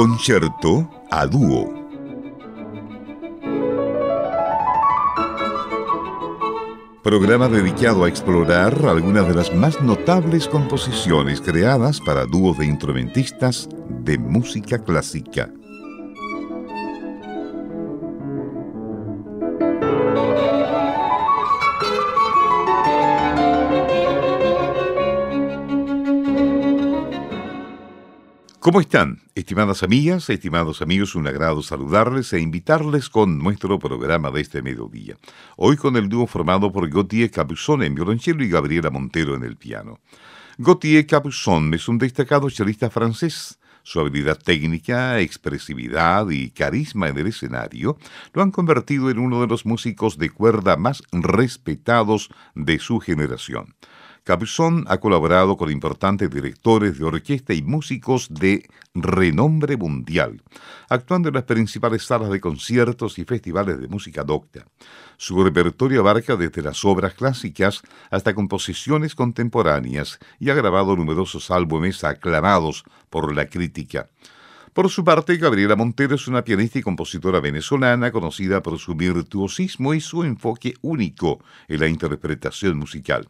Concierto a dúo. Programa dedicado a explorar algunas de las más notables composiciones creadas para dúos de instrumentistas de música clásica. ¿Cómo están? Estimadas amigas, estimados amigos, un agrado saludarles e invitarles con nuestro programa de este mediodía. Hoy con el dúo formado por Gautier Capuçon en violonchelo y Gabriela Montero en el piano. Gautier Capuçon es un destacado chelista francés. Su habilidad técnica, expresividad y carisma en el escenario lo han convertido en uno de los músicos de cuerda más respetados de su generación. Capuçon ha colaborado con importantes directores de orquesta y músicos de renombre mundial, actuando en las principales salas de conciertos y festivales de música docta. Su repertorio abarca desde las obras clásicas hasta composiciones contemporáneas y ha grabado numerosos álbumes aclamados por la crítica. Por su parte, Gabriela Montero es una pianista y compositora venezolana conocida por su virtuosismo y su enfoque único en la interpretación musical.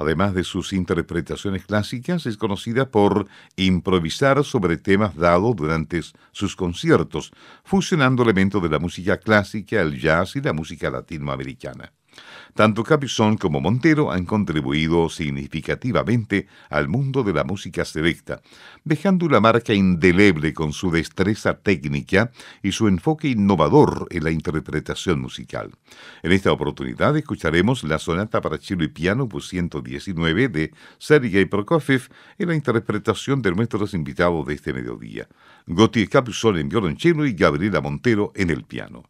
Además de sus interpretaciones clásicas, es conocida por improvisar sobre temas dados durante sus conciertos, fusionando elementos de la música clásica, el jazz y la música latinoamericana. Tanto Capizón como Montero han contribuido significativamente al mundo de la música selecta, dejando una marca indeleble con su destreza técnica y su enfoque innovador en la interpretación musical. En esta oportunidad escucharemos la sonata para cello y piano por 119 de Sergei Prokofiev en la interpretación de nuestros invitados de este mediodía, Gautier Capuzón en violonchelo y Gabriela Montero en el piano.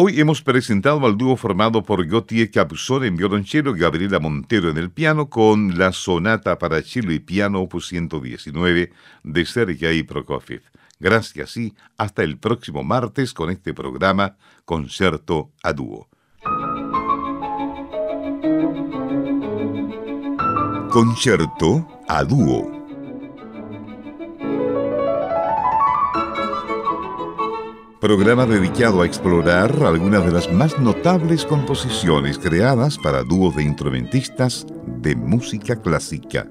Hoy hemos presentado al dúo formado por Gautier Capuzón en violonchelo Gabriela Montero en el piano con la sonata para cello y piano opus 119 de Sergei Prokofiev. Gracias y hasta el próximo martes con este programa Concierto a Dúo. Concierto a Dúo. Programa dedicado a explorar algunas de las más notables composiciones creadas para dúos de instrumentistas de música clásica.